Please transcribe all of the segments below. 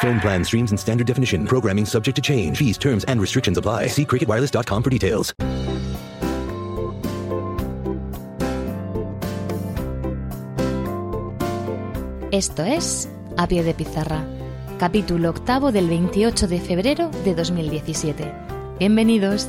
Phone plan streams in standard definition. Programming subject to change. Fees, terms, and restrictions apply. See cricketwireless.com for details. Esto es A Pie de Pizarra, capítulo octavo del 28 de febrero de 2017. Bienvenidos.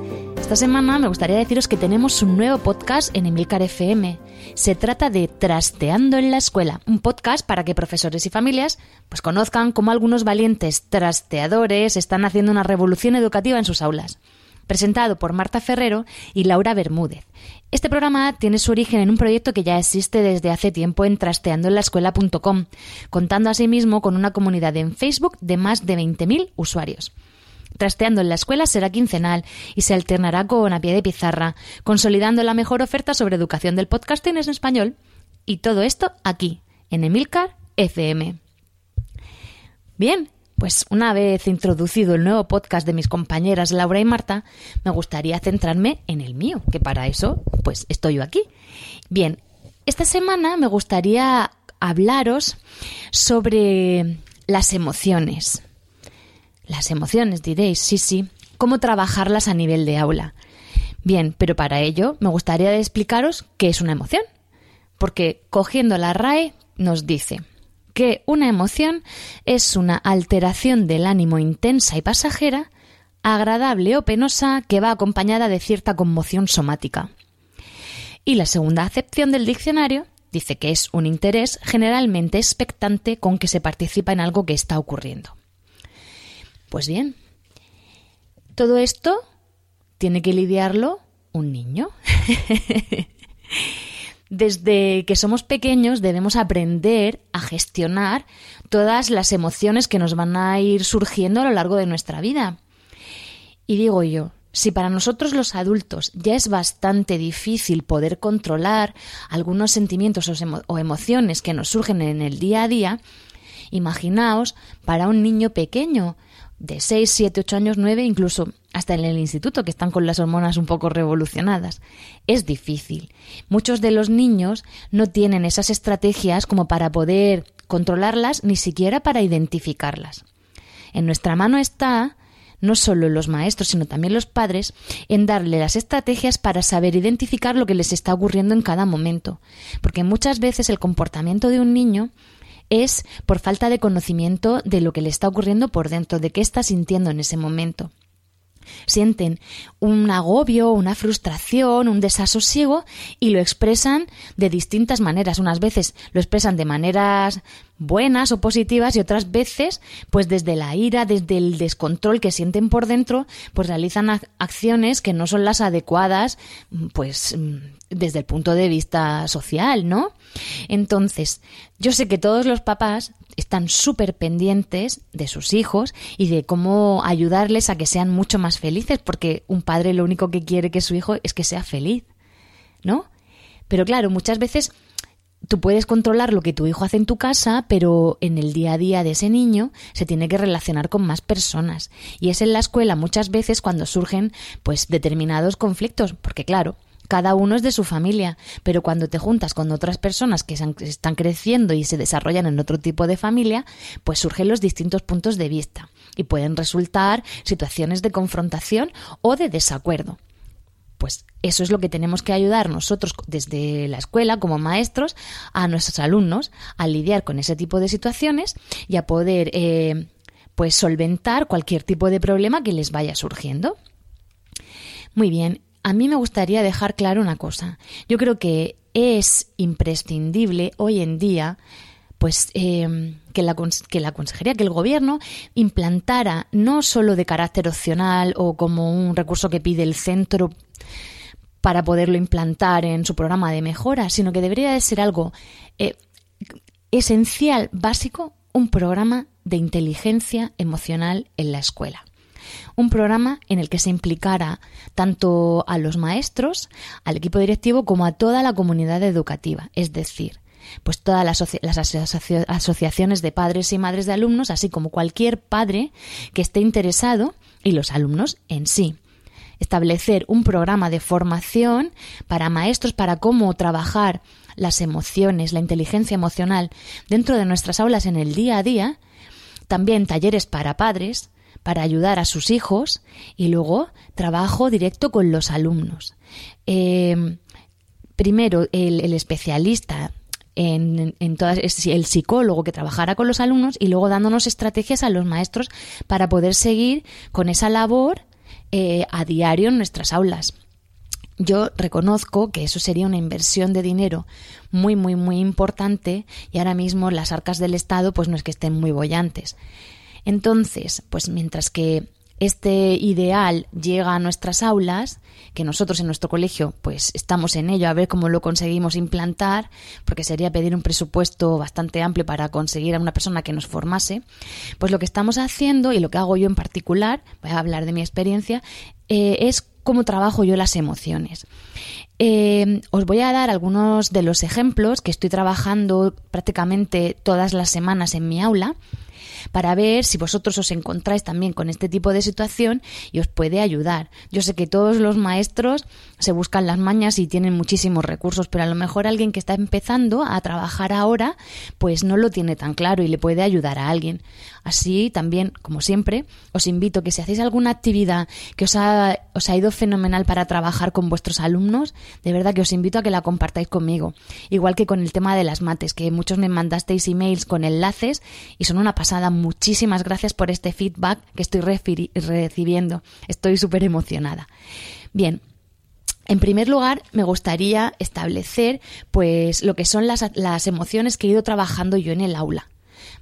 Esta semana me gustaría deciros que tenemos un nuevo podcast en Emilcar FM. Se trata de Trasteando en la Escuela, un podcast para que profesores y familias pues conozcan cómo algunos valientes trasteadores están haciendo una revolución educativa en sus aulas. Presentado por Marta Ferrero y Laura Bermúdez. Este programa tiene su origen en un proyecto que ya existe desde hace tiempo en trasteandoenlaescuela.com, contando asimismo con una comunidad en Facebook de más de 20.000 usuarios. Trasteando en la escuela será quincenal y se alternará con a pie de pizarra, consolidando la mejor oferta sobre educación del podcasting en español. Y todo esto aquí, en Emilcar FM. Bien, pues una vez introducido el nuevo podcast de mis compañeras Laura y Marta, me gustaría centrarme en el mío, que para eso, pues estoy yo aquí. Bien, esta semana me gustaría hablaros sobre las emociones. Las emociones, diréis, sí, sí. ¿Cómo trabajarlas a nivel de aula? Bien, pero para ello me gustaría explicaros qué es una emoción. Porque cogiendo la RAE nos dice que una emoción es una alteración del ánimo intensa y pasajera, agradable o penosa, que va acompañada de cierta conmoción somática. Y la segunda acepción del diccionario dice que es un interés generalmente expectante con que se participa en algo que está ocurriendo. Pues bien, todo esto tiene que lidiarlo un niño. Desde que somos pequeños debemos aprender a gestionar todas las emociones que nos van a ir surgiendo a lo largo de nuestra vida. Y digo yo, si para nosotros los adultos ya es bastante difícil poder controlar algunos sentimientos o, emociones que nos surgen en el día a día, imaginaos para un niño pequeño de 6, 7, 8 años, 9, incluso hasta en el instituto, que están con las hormonas un poco revolucionadas. Es difícil. Muchos de los niños no tienen esas estrategias como para poder controlarlas, ni siquiera para identificarlas. En nuestra mano está no solo los maestros, sino también los padres, en darle las estrategias para saber identificar lo que les está ocurriendo en cada momento. Porque muchas veces el comportamiento de un niño es por falta de conocimiento de lo que le está ocurriendo por dentro, de qué está sintiendo en ese momento. Sienten un agobio, una frustración, un desasosiego y lo expresan de distintas maneras. Unas veces lo expresan de maneras buenas o positivas y otras veces, pues desde la ira, desde el descontrol que sienten por dentro, pues realizan acciones que no son las adecuadas, pues desde el punto de vista social, ¿no? Entonces, yo sé que todos los papás están súper pendientes de sus hijos y de cómo ayudarles a que sean mucho más felices, porque un padre lo único que quiere que su hijo es que sea feliz, ¿no? Pero claro, muchas veces tú puedes controlar lo que tu hijo hace en tu casa, pero en el día a día de ese niño se tiene que relacionar con más personas. Y es en la escuela muchas veces cuando surgen pues determinados conflictos, porque claro, cada uno es de su familia, pero cuando te juntas con otras personas que están creciendo y se desarrollan en otro tipo de familia, pues surgen los distintos puntos de vista y pueden resultar situaciones de confrontación o de desacuerdo. pues eso es lo que tenemos que ayudar nosotros desde la escuela como maestros a nuestros alumnos a lidiar con ese tipo de situaciones y a poder eh, pues solventar cualquier tipo de problema que les vaya surgiendo. Muy bien, a mí me gustaría dejar claro una cosa. Yo creo que es imprescindible hoy en día pues eh, que, la, que la consejería, que el gobierno implantara no solo de carácter opcional o como un recurso que pide el centro para poderlo implantar en su programa de mejora, sino que debería de ser algo eh, esencial, básico, un programa de inteligencia emocional en la escuela. Un programa en el que se implicara tanto a los maestros, al equipo directivo, como a toda la comunidad educativa, es decir, pues todas las, asociaciones de padres y madres de alumnos, así como cualquier padre que esté interesado y los alumnos en sí. Establecer un programa de formación para maestros para cómo trabajar las emociones, la inteligencia emocional dentro de nuestras aulas en el día a día, también talleres para padres, para ayudar a sus hijos y luego trabajo directo con los alumnos. Eh, primero, el, especialista en, en todas, el psicólogo que trabajara con los alumnos y luego dándonos estrategias a los maestros para poder seguir con esa labor eh, a diario en nuestras aulas. Yo reconozco que eso sería una inversión de dinero muy, muy, muy importante y ahora mismo las arcas del Estado pues no es que estén muy bollantes. Entonces, pues mientras que este ideal llega a nuestras aulas, que nosotros en nuestro colegio pues estamos en ello a ver cómo lo conseguimos implantar, porque sería pedir un presupuesto bastante amplio para conseguir a una persona que nos formase, pues lo que estamos haciendo y lo que hago yo en particular, voy a hablar de mi experiencia, eh, es cómo trabajo yo las emociones. Eh, os voy a dar algunos de los ejemplos que estoy trabajando prácticamente todas las semanas en mi aula para ver si vosotros os encontráis también con este tipo de situación y os puede ayudar. Yo sé que todos los maestros se buscan las mañas y tienen muchísimos recursos, pero a lo mejor alguien que está empezando a trabajar ahora, pues no lo tiene tan claro y le puede ayudar a alguien. Así también, como siempre, os invito que si hacéis alguna actividad que os ha, os ha ido fenomenal para trabajar con vuestros alumnos, de verdad que os invito a que la compartáis conmigo. Igual que con el tema de las mates, que muchos me mandasteis emails con enlaces y son una pasada. Muchísimas gracias por este feedback que estoy recibiendo. Estoy súper emocionada. Bien, en primer lugar, me gustaría establecer pues lo que son las, las, emociones que he ido trabajando yo en el aula.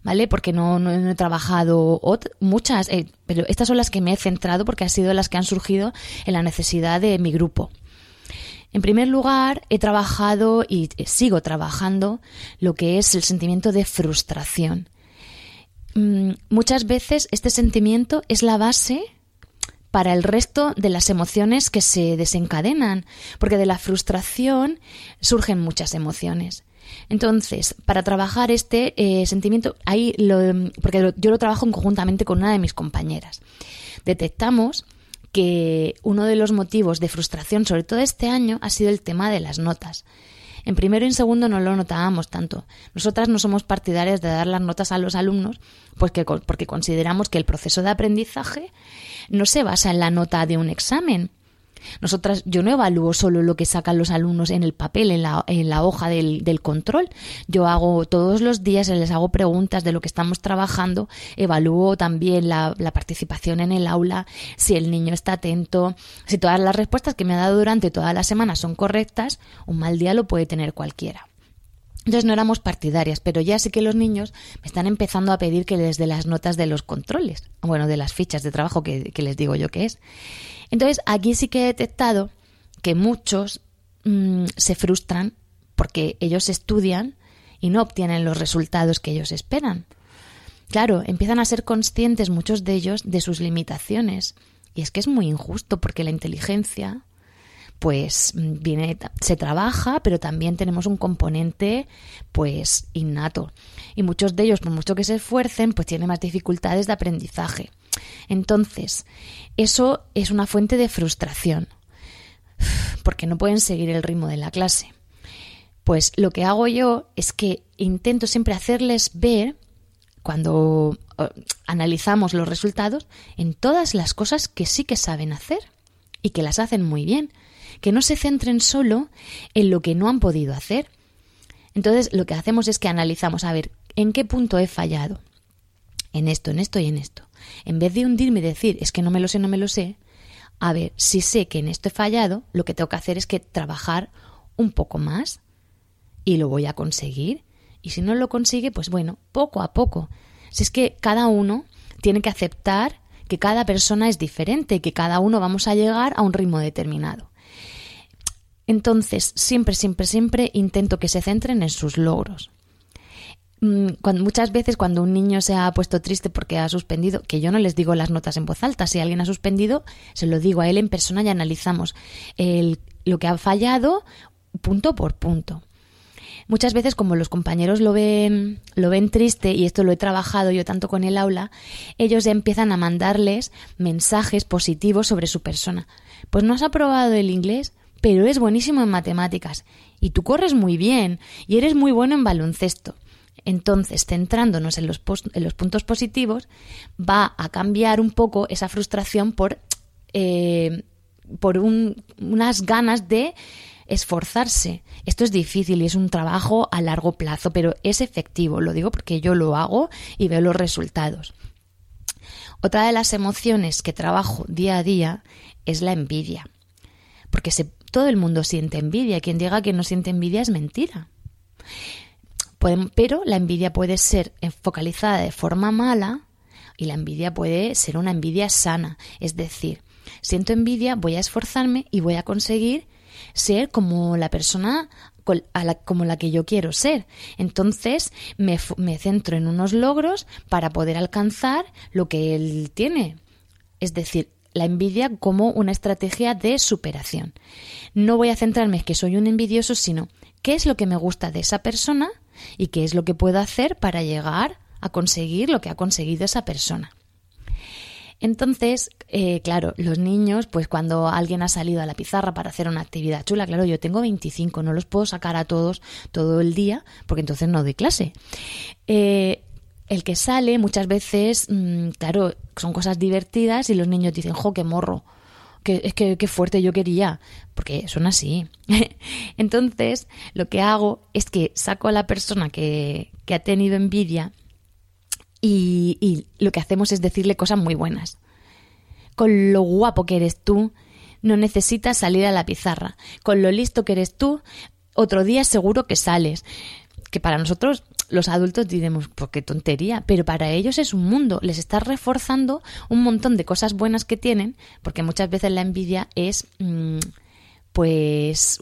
¿vale? Porque no, no, he trabajado muchas, eh, pero estas son las que me he centrado porque han sido las que han surgido en la necesidad de mi grupo. En primer lugar, he trabajado y sigo trabajando lo que es el sentimiento de frustración. Mm, muchas veces este sentimiento es la base para el resto de las emociones que se desencadenan, porque de la frustración surgen muchas emociones. Entonces, para trabajar este eh, sentimiento, ahí lo, porque yo lo trabajo conjuntamente con una de mis compañeras, detectamos que uno de los motivos de frustración, sobre todo este año, ha sido el tema de las notas. En primero y en segundo no lo notábamos tanto. Nosotras no somos partidarias de dar las notas a los alumnos pues porque consideramos que el proceso de aprendizaje no se basa en la nota de un examen, nosotras, yo no evalúo solo lo que sacan los alumnos en el papel, en la, en la hoja del, del, control. Yo hago todos los días, les hago preguntas de lo que estamos trabajando, evalúo también la, participación en el aula, si el niño está atento, si todas las respuestas que me ha dado durante toda la semana son correctas, un mal día lo puede tener cualquiera. Entonces no éramos partidarias, pero ya sé que los niños me están empezando a pedir que les dé las notas de los controles, bueno, de las fichas de trabajo que, que les digo yo que es. Entonces, aquí sí que he detectado que muchos mm, se frustran porque ellos estudian y no obtienen los resultados que ellos esperan. Claro, empiezan a ser conscientes muchos de ellos de sus limitaciones. Y es que es muy injusto porque la inteligencia, pues mm, viene, se trabaja, pero también tenemos un componente, pues, innato. Y muchos de ellos, por mucho que se esfuercen, pues tienen más dificultades de aprendizaje. Entonces, eso es una fuente de frustración, porque no pueden seguir el ritmo de la clase. Pues lo que hago yo es que intento siempre hacerles ver, cuando analizamos los resultados, en todas las cosas que sí que saben hacer y que las hacen muy bien, que no se centren solo en lo que no han podido hacer. Entonces lo que hacemos es que analizamos, a ver, ¿en qué punto he fallado? En esto, en esto y en esto. En vez de hundirme y decir, es que no me lo sé, no me lo sé, a ver, si sé que en esto he fallado, lo que tengo que hacer es que trabajar un poco más y lo voy a conseguir. Y si no lo consigue, pues bueno, poco a poco. Si es que cada uno tiene que aceptar que cada persona es diferente que cada uno vamos a llegar a un ritmo determinado. Entonces, siempre, siempre, siempre intento que se centren en sus logros. Mm, muchas veces cuando un niño se ha puesto triste porque ha suspendido, que yo no les digo las notas en voz alta, si alguien ha suspendido, se lo digo a él en persona y analizamos lo que ha fallado punto por punto. Muchas veces, como los compañeros lo ven, lo ven triste, y esto lo he trabajado yo tanto con el aula, ellos empiezan a mandarles mensajes positivos sobre su persona. Pues no has aprobado el inglés, pero es buenísimo en matemáticas, y tú corres muy bien, y eres muy bueno en baloncesto. Entonces, centrándonos en los, en los puntos positivos, va a cambiar un poco esa frustración por, eh, por unas ganas de esforzarse. Esto es difícil y es un trabajo a largo plazo, pero es efectivo. Lo digo porque yo lo hago y veo los resultados. Otra de las emociones que trabajo día a día es la envidia. Porque todo el mundo siente envidia. Quien diga que no siente envidia es mentira pero la envidia puede ser focalizada de forma mala y la envidia puede ser una envidia sana. Es decir, siento envidia, voy a esforzarme y voy a conseguir ser como la persona como la que yo quiero ser. Entonces me, me centro en unos logros para poder alcanzar lo que él tiene. Es decir, la envidia como una estrategia de superación. No voy a centrarme en que soy un envidioso, sino qué es lo que me gusta de esa persona y qué es lo que puedo hacer para llegar a conseguir lo que ha conseguido esa persona. Entonces, eh, claro, los niños, pues cuando alguien ha salido a la pizarra para hacer una actividad chula, claro, yo tengo 25, no los puedo sacar a todos todo el día, porque entonces no doy clase. Eh, el que sale muchas veces, mm, claro, son cosas divertidas y los niños dicen, jo, qué morro, que es que qué fuerte yo quería, porque son así. Entonces, lo que hago es que saco a la persona que, que ha tenido envidia y, y lo que hacemos es decirle cosas muy buenas. Con lo guapo que eres tú, no necesitas salir a la pizarra. Con lo listo que eres tú, otro día seguro que sales. Que para nosotros los adultos diremos, pues qué tontería, pero para ellos es un mundo, les está reforzando un montón de cosas buenas que tienen, porque muchas veces la envidia es, mm, pues,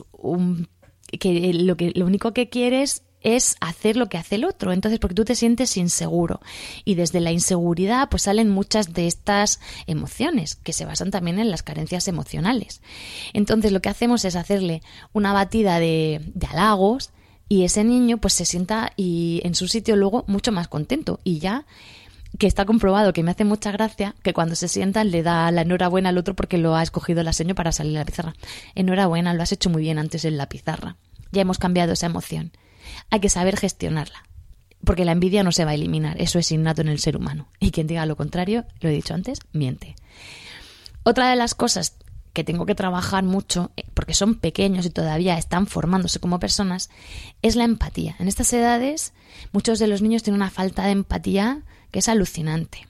que lo, que lo único que quieres es hacer lo que hace el otro. Entonces, porque tú te sientes inseguro. Y desde la inseguridad, pues salen muchas de estas emociones, que se basan también en las carencias emocionales. Entonces, lo que hacemos es hacerle una batida de, de halagos, y ese niño pues se sienta y en su sitio luego mucho más contento y ya que está comprobado que me hace mucha gracia que cuando se sientan le da la enhorabuena al otro porque lo ha escogido la seño para salir a la pizarra. Enhorabuena, lo has hecho muy bien antes en la pizarra. Ya hemos cambiado esa emoción. Hay que saber gestionarla. Porque la envidia no se va a eliminar, eso es innato en el ser humano. Y quien diga lo contrario, lo he dicho antes, miente. Otra de las cosas que tengo que trabajar mucho, eh, porque son pequeños y todavía están formándose como personas, es la empatía. En estas edades, muchos de los niños tienen una falta de empatía que es alucinante.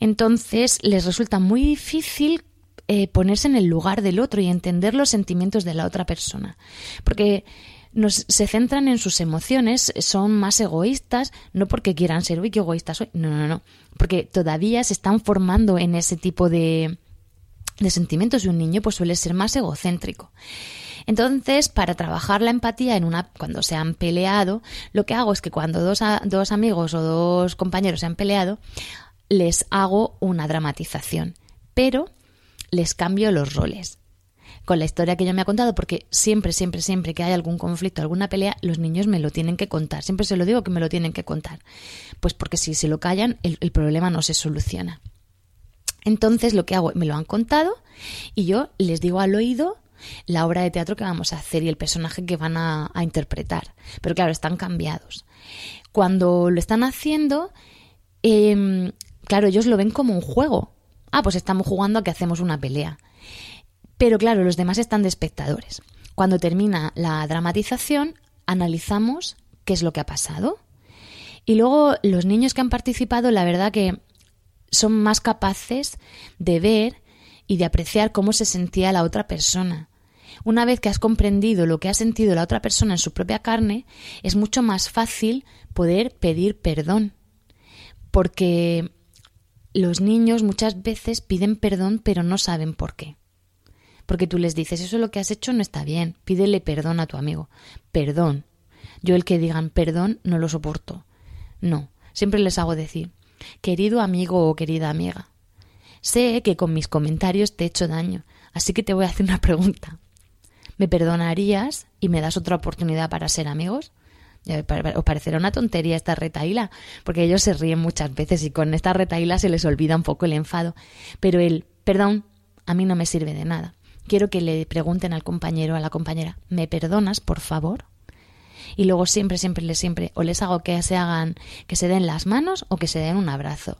Entonces, les resulta muy difícil eh, ponerse en el lugar del otro y entender los sentimientos de la otra persona. Porque se centran en sus emociones, son más egoístas, no porque quieran ser, uy, qué egoísta soy, no, no, no, porque todavía se están formando en ese tipo de, de sentimientos de un niño pues suele ser más egocéntrico. Entonces, para trabajar la empatía en una cuando se han peleado, lo que hago es que cuando dos, dos amigos o dos compañeros se han peleado, les hago una dramatización, pero les cambio los roles con la historia que yo me ha contado, porque siempre, siempre, siempre que hay algún conflicto, alguna pelea, los niños me lo tienen que contar. Siempre se lo digo que me lo tienen que contar. Pues porque si se lo callan, el problema no se soluciona. Entonces lo que hago, me lo han contado y yo les digo al oído la obra de teatro que vamos a hacer y el personaje que van a, interpretar. Pero claro, están cambiados. Cuando lo están haciendo, em, claro, ellos lo ven como un juego. Ah, pues estamos jugando a que hacemos una pelea. Pero claro, los demás están de espectadores. Cuando termina la dramatización, analizamos qué es lo que ha pasado. Y luego los niños que han participado, la verdad que son más capaces de ver y de apreciar cómo se sentía la otra persona. Una vez que has comprendido lo que ha sentido la otra persona en su propia carne, es mucho más fácil poder pedir perdón. Porque los niños muchas veces piden perdón pero no saben por qué. Porque tú les dices, eso lo que has hecho no está bien, pídele perdón a tu amigo. Perdón. Yo el que digan perdón no lo soporto. No, siempre les hago decir, querido amigo o querida amiga, sé que con mis comentarios te he hecho daño, así que te voy a hacer una pregunta. ¿Me perdonarías y me das otra oportunidad para ser amigos? Os parecerá una tontería esta retaíla, porque ellos se ríen muchas veces y con esta retaíla se les olvida un poco el enfado. Pero el perdón a mí no me sirve de nada. Quiero que le pregunten al compañero o a la compañera, ¿me perdonas, por favor? Y luego siempre, siempre, siempre, o les hago que se hagan, que se den las manos o que se den un abrazo.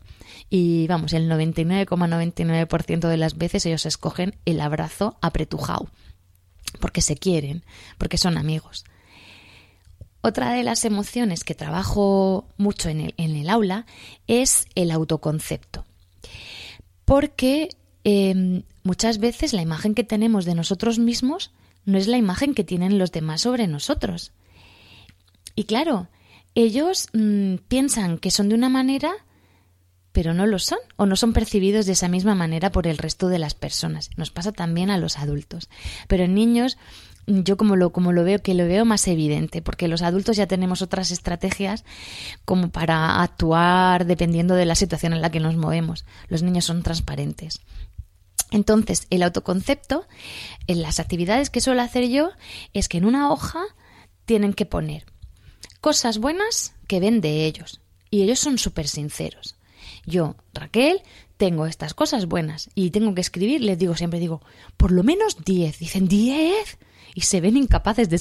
Y vamos, el 99,99% de las veces ellos escogen el abrazo apretujado, porque se quieren, porque son amigos. Otra de las emociones que trabajo mucho en el, en el aula es el autoconcepto. Porque em, muchas veces la imagen que tenemos de nosotros mismos no es la imagen que tienen los demás sobre nosotros. Y claro, ellos mm, piensan que son de una manera, pero no lo son, o no son percibidos de esa misma manera por el resto de las personas. Nos pasa también a los adultos. Pero en niños yo como lo, como lo veo, que lo veo más evidente, porque los adultos ya tenemos otras estrategias como para actuar dependiendo de la situación en la que nos movemos. Los niños son transparentes. Entonces, el autoconcepto, en las actividades que suelo hacer yo, es que en una hoja tienen que poner cosas buenas que ven de ellos. Y ellos son súper sinceros. Yo, Raquel, tengo estas cosas buenas y tengo que escribir, les digo, siempre digo, por lo menos 10. Dicen, ¿10? y se ven incapaces de,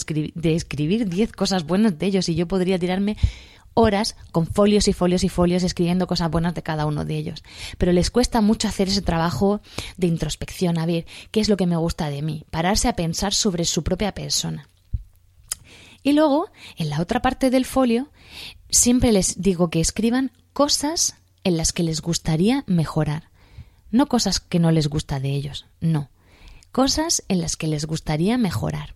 escribir, diez cosas buenas de ellos y yo podría tirarme horas con folios y folios y folios escribiendo cosas buenas de cada uno de ellos. Pero les cuesta mucho hacer ese trabajo de introspección, a ver qué es lo que me gusta de mí, pararse a pensar sobre su propia persona. Y luego, en la otra parte del folio, siempre les digo que escriban cosas en las que les gustaría mejorar. No cosas que no les gusta de ellos, no cosas en las que les gustaría mejorar.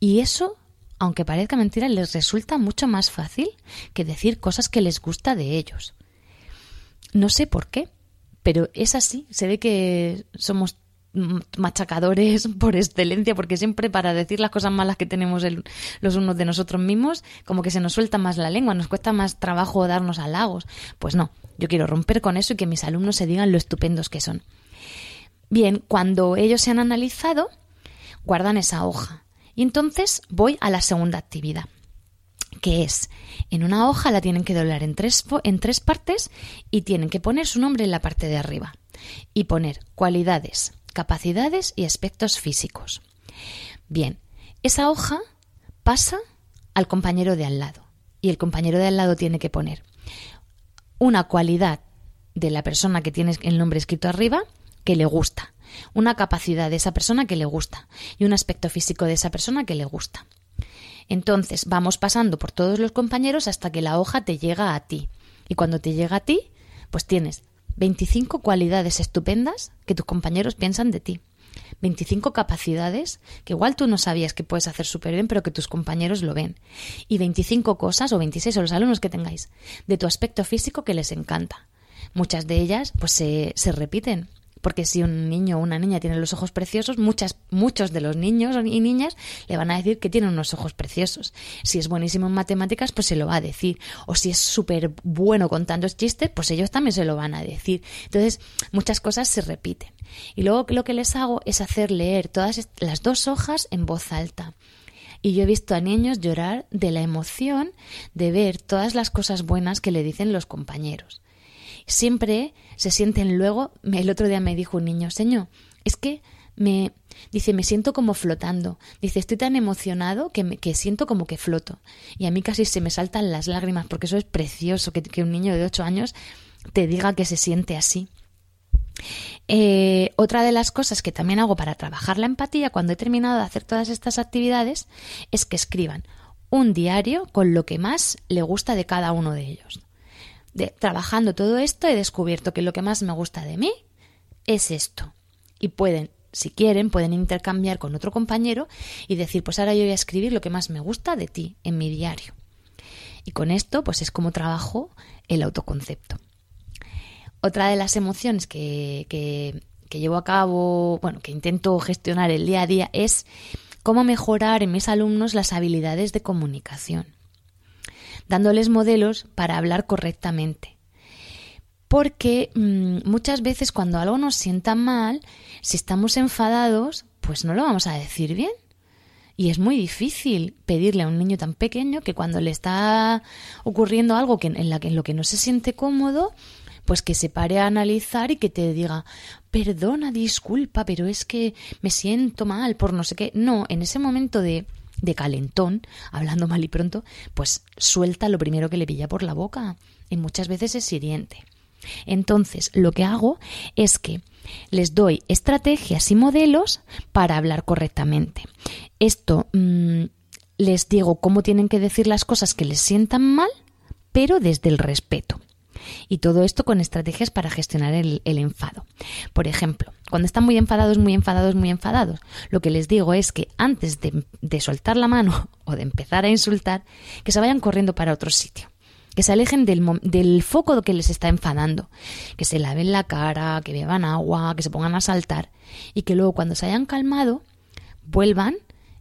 Y eso, aunque parezca mentira, les resulta mucho más fácil que decir cosas que les gusta de ellos. No sé por qué, pero es así. Se ve que somos machacadores por excelencia, porque siempre para decir las cosas malas que tenemos los unos de nosotros mismos, como que se nos suelta más la lengua, nos cuesta más trabajo darnos halagos. Pues no, yo quiero romper con eso y que mis alumnos se digan lo estupendos que son. Bien, cuando ellos se han analizado, guardan esa hoja. Y entonces voy a la segunda actividad, que es, en una hoja la tienen que doblar en tres, en tres partes y tienen que poner su nombre en la parte de arriba. Y poner cualidades, capacidades y aspectos físicos. Bien, esa hoja pasa al compañero de al lado. Y el compañero de al lado tiene que poner una cualidad de la persona que tiene el nombre escrito arriba que le gusta, una capacidad de esa persona que le gusta y un aspecto físico de esa persona que le gusta. Entonces vamos pasando por todos los compañeros hasta que la hoja te llega a ti. Y cuando te llega a ti, pues tienes 25 cualidades estupendas que tus compañeros piensan de ti. 25 capacidades que igual tú no sabías que puedes hacer súper bien, pero que tus compañeros lo ven. Y 25 cosas, o 26, o los alumnos que tengáis, de tu aspecto físico que les encanta. Muchas de ellas, pues se, se repiten porque si un niño o una niña tiene los ojos preciosos, muchas, muchos de los niños y niñas le van a decir que tiene unos ojos preciosos. Si es buenísimo en matemáticas, pues se lo va a decir. O si es súper bueno contando chistes, pues ellos también se lo van a decir. Entonces, muchas cosas se repiten. Y luego lo que les hago es hacer leer todas las dos hojas en voz alta. Y yo he visto a niños llorar de la emoción de ver todas las cosas buenas que le dicen los compañeros siempre se sienten luego, el otro día me dijo un niño, señor, es que me dice, me siento como flotando. Dice, estoy tan emocionado que, me, que siento como que floto. Y a mí casi se me saltan las lágrimas porque eso es precioso, que, que un niño de ocho años te diga que se siente así. Eh, otra de las cosas que también hago para trabajar la empatía cuando he terminado de hacer todas estas actividades es que escriban un diario con lo que más le gusta de cada uno de ellos. Trabajando todo esto he descubierto que lo que más me gusta de mí es esto. Y pueden, si quieren, pueden intercambiar con otro compañero y decir, pues ahora yo voy a escribir lo que más me gusta de ti en mi diario. Y con esto, pues es como trabajo el autoconcepto. Otra de las emociones que, que, que llevo a cabo, bueno, que intento gestionar el día a día es cómo mejorar en mis alumnos las habilidades de comunicación, dándoles modelos para hablar correctamente. Porque mmm, muchas veces cuando algo nos sienta mal, si estamos enfadados, pues no lo vamos a decir bien. Y es muy difícil pedirle a un niño tan pequeño que cuando le está ocurriendo algo que en, la, en lo que no se siente cómodo, pues que se pare a analizar y que te diga, perdona, disculpa, pero es que me siento mal por no sé qué. No, en ese momento de, de calentón, hablando mal y pronto, pues suelta lo primero que le pilla por la boca. Y muchas veces es hiriente. Entonces, lo que hago es que les doy estrategias y modelos para hablar correctamente. Esto mmm, les digo cómo tienen que decir las cosas que les sientan mal, pero desde el respeto. Y todo esto con estrategias para gestionar el, enfado. Por ejemplo, cuando están muy enfadados, muy enfadados, muy enfadados, lo que les digo es que antes de, de soltar la mano o de empezar a insultar, que se vayan corriendo para otro sitio que se alejen del, del, foco que les está enfadando, que se laven la cara, que beban agua, que se pongan a saltar y que luego cuando se hayan calmado vuelvan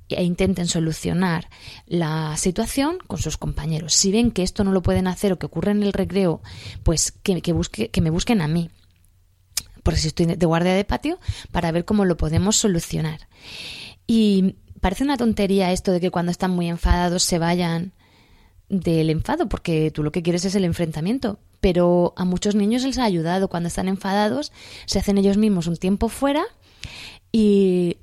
e intenten solucionar la situación con sus compañeros. Si ven que esto no lo pueden hacer o que ocurre en el recreo, pues que, que, busque, que me busquen a mí, porque si estoy de guardia de patio, para ver cómo lo podemos solucionar. Y parece una tontería esto de que cuando están muy enfadados se vayan del enfado, porque tú lo que quieres es el enfrentamiento. Pero a muchos niños les ha ayudado. Cuando están enfadados, se hacen ellos mismos un tiempo fuera y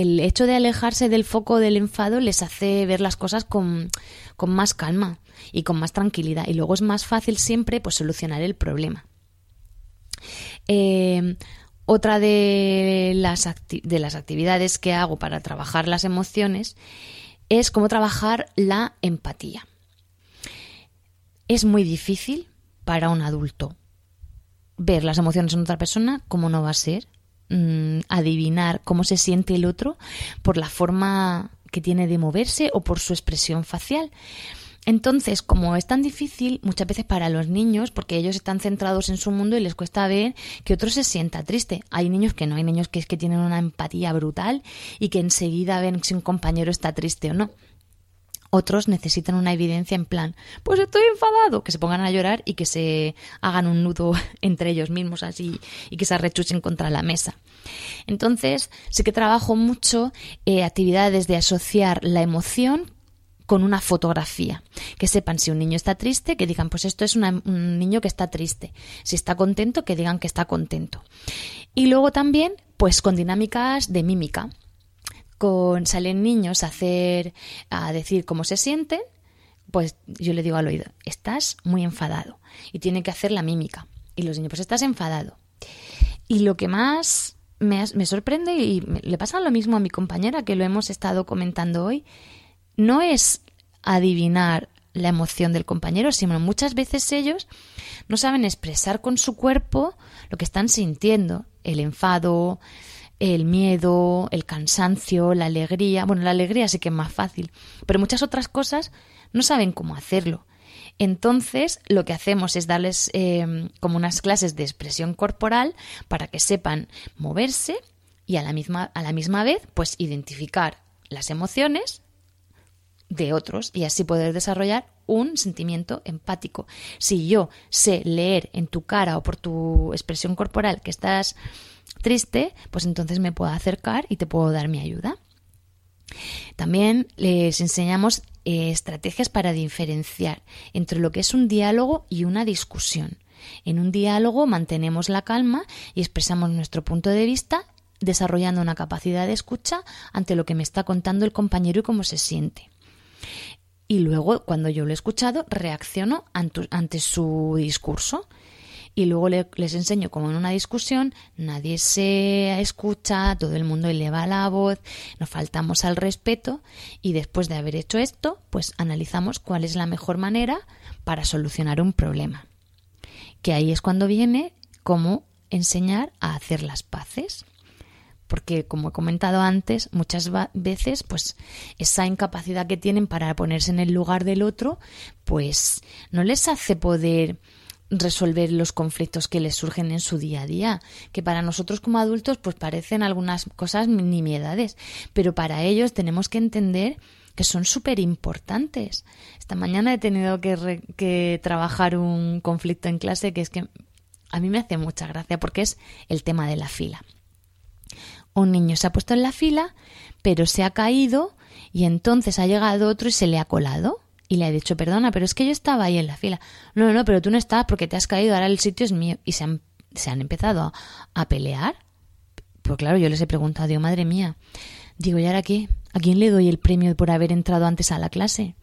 el hecho de alejarse del foco del enfado les hace ver las cosas con, más calma y con más tranquilidad. Y luego es más fácil siempre pues, solucionar el problema. Eh, otra de las, de las actividades que hago para trabajar las emociones es cómo trabajar la empatía. Es muy difícil para un adulto ver las emociones en otra persona, como no va a ser, mmm, adivinar cómo se siente el otro por la forma que tiene de moverse o por su expresión facial. Entonces, como es tan difícil muchas veces para los niños, porque ellos están centrados en su mundo y les cuesta ver que otro se sienta triste. Hay niños que no, hay niños que es que tienen una empatía brutal y que enseguida ven si un compañero está triste o no. Otros necesitan una evidencia en plan, pues estoy enfadado, que se pongan a llorar y que se hagan un nudo entre ellos mismos así y que se arrechuchen contra la mesa. Entonces, sí que trabajo mucho eh, actividades de asociar la emoción con una fotografía, que sepan si un niño está triste, que digan, pues esto es un niño que está triste, si está contento, que digan que está contento. Y luego también, pues con dinámicas de mímica, con salen niños a hacer a decir cómo se sienten, pues yo le digo al oído, estás muy enfadado y tiene que hacer la mímica. Y los niños, pues estás enfadado. Y lo que más me, me sorprende y le pasa lo mismo a mi compañera que lo hemos estado comentando hoy, no es adivinar la emoción del compañero, sino muchas veces ellos no saben expresar con su cuerpo lo que están sintiendo, el enfado, el miedo, el cansancio, la alegría. Bueno, la alegría sí que es más fácil, pero muchas otras cosas no saben cómo hacerlo. Entonces, lo que hacemos es darles eh, como unas clases de expresión corporal para que sepan moverse y a la misma, a la misma vez, pues identificar las emociones de otros y así poder desarrollar un sentimiento empático. Si yo sé leer en tu cara o por tu expresión corporal que estás triste, pues entonces me puedo acercar y te puedo dar mi ayuda. También les enseñamos eh, estrategias para diferenciar entre lo que es un diálogo y una discusión. En un diálogo mantenemos la calma y expresamos nuestro punto de vista desarrollando una capacidad de escucha ante lo que me está contando el compañero y cómo se siente. Y luego, cuando yo lo he escuchado, reacciono ante su discurso y luego les enseño como en una discusión nadie se escucha, todo el mundo eleva la voz, nos faltamos al respeto y después de haber hecho esto, pues analizamos cuál es la mejor manera para solucionar un problema. Que ahí es cuando viene cómo enseñar a hacer las paces porque como he comentado antes, muchas veces pues esa incapacidad que tienen para ponerse en el lugar del otro, pues no les hace poder resolver los conflictos que les surgen en su día a día, que para nosotros como adultos pues parecen algunas cosas nimiedades, pero para ellos tenemos que entender que son súper importantes. Esta mañana he tenido que, que trabajar un conflicto en clase que es que a mí me hace mucha gracia porque es el tema de la fila un niño se ha puesto en la fila, pero se ha caído y entonces ha llegado otro y se le ha colado. Y le ha dicho, perdona, pero es que yo estaba ahí en la fila. No, no, pero tú no estabas porque te has caído, ahora el sitio es mío. Y se han, se han empezado a, pelear. Pues claro, yo les he preguntado, Dios, madre mía, digo, ¿y ahora qué? ¿A quién le doy el premio por haber entrado antes a la clase?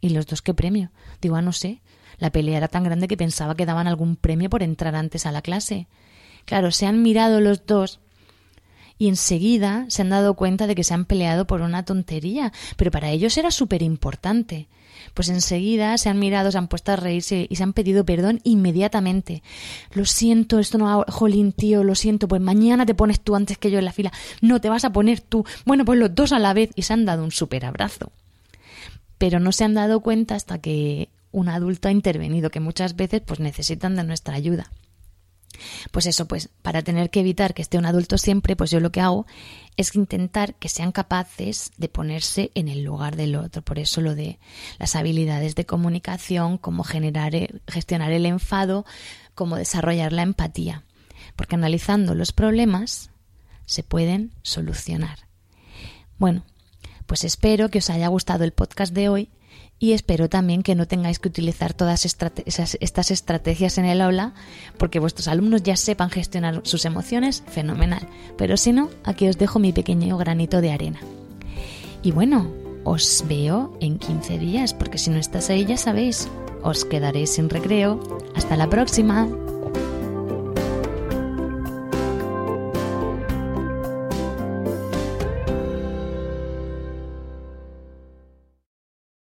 ¿Y los dos qué premio? Digo, ah, no sé. La pelea era tan grande que pensaba que daban algún premio por entrar antes a la clase. Claro, se han mirado los dos y enseguida se han dado cuenta de que se han peleado por una tontería, pero para ellos era súper importante. Pues enseguida se han mirado, se han puesto a reírse y se han pedido perdón inmediatamente. Lo siento, esto no. Jolín, tío, lo siento, pues mañana te pones tú antes que yo en la fila. No, te vas a poner tú. Bueno, pues los dos a la vez y se han dado un súper abrazo. Pero no se han dado cuenta hasta que un adulto ha intervenido, que muchas veces pues necesitan de nuestra ayuda. Pues eso, pues para tener que evitar que esté un adulto siempre, pues yo lo que hago es intentar que sean capaces de ponerse en el lugar del otro. Por eso lo de las habilidades de comunicación, cómo generar, gestionar el enfado, cómo desarrollar la empatía. Porque analizando los problemas se pueden solucionar. Bueno, pues espero que os haya gustado el podcast de hoy y espero también que no tengáis que utilizar todas estas estrategias en el aula porque vuestros alumnos ya sepan gestionar sus emociones, fenomenal. Pero si no, aquí os dejo mi pequeño granito de arena. Y bueno, os veo en 15 días porque si no estás ahí ya sabéis, os quedaréis sin recreo. Hasta la próxima.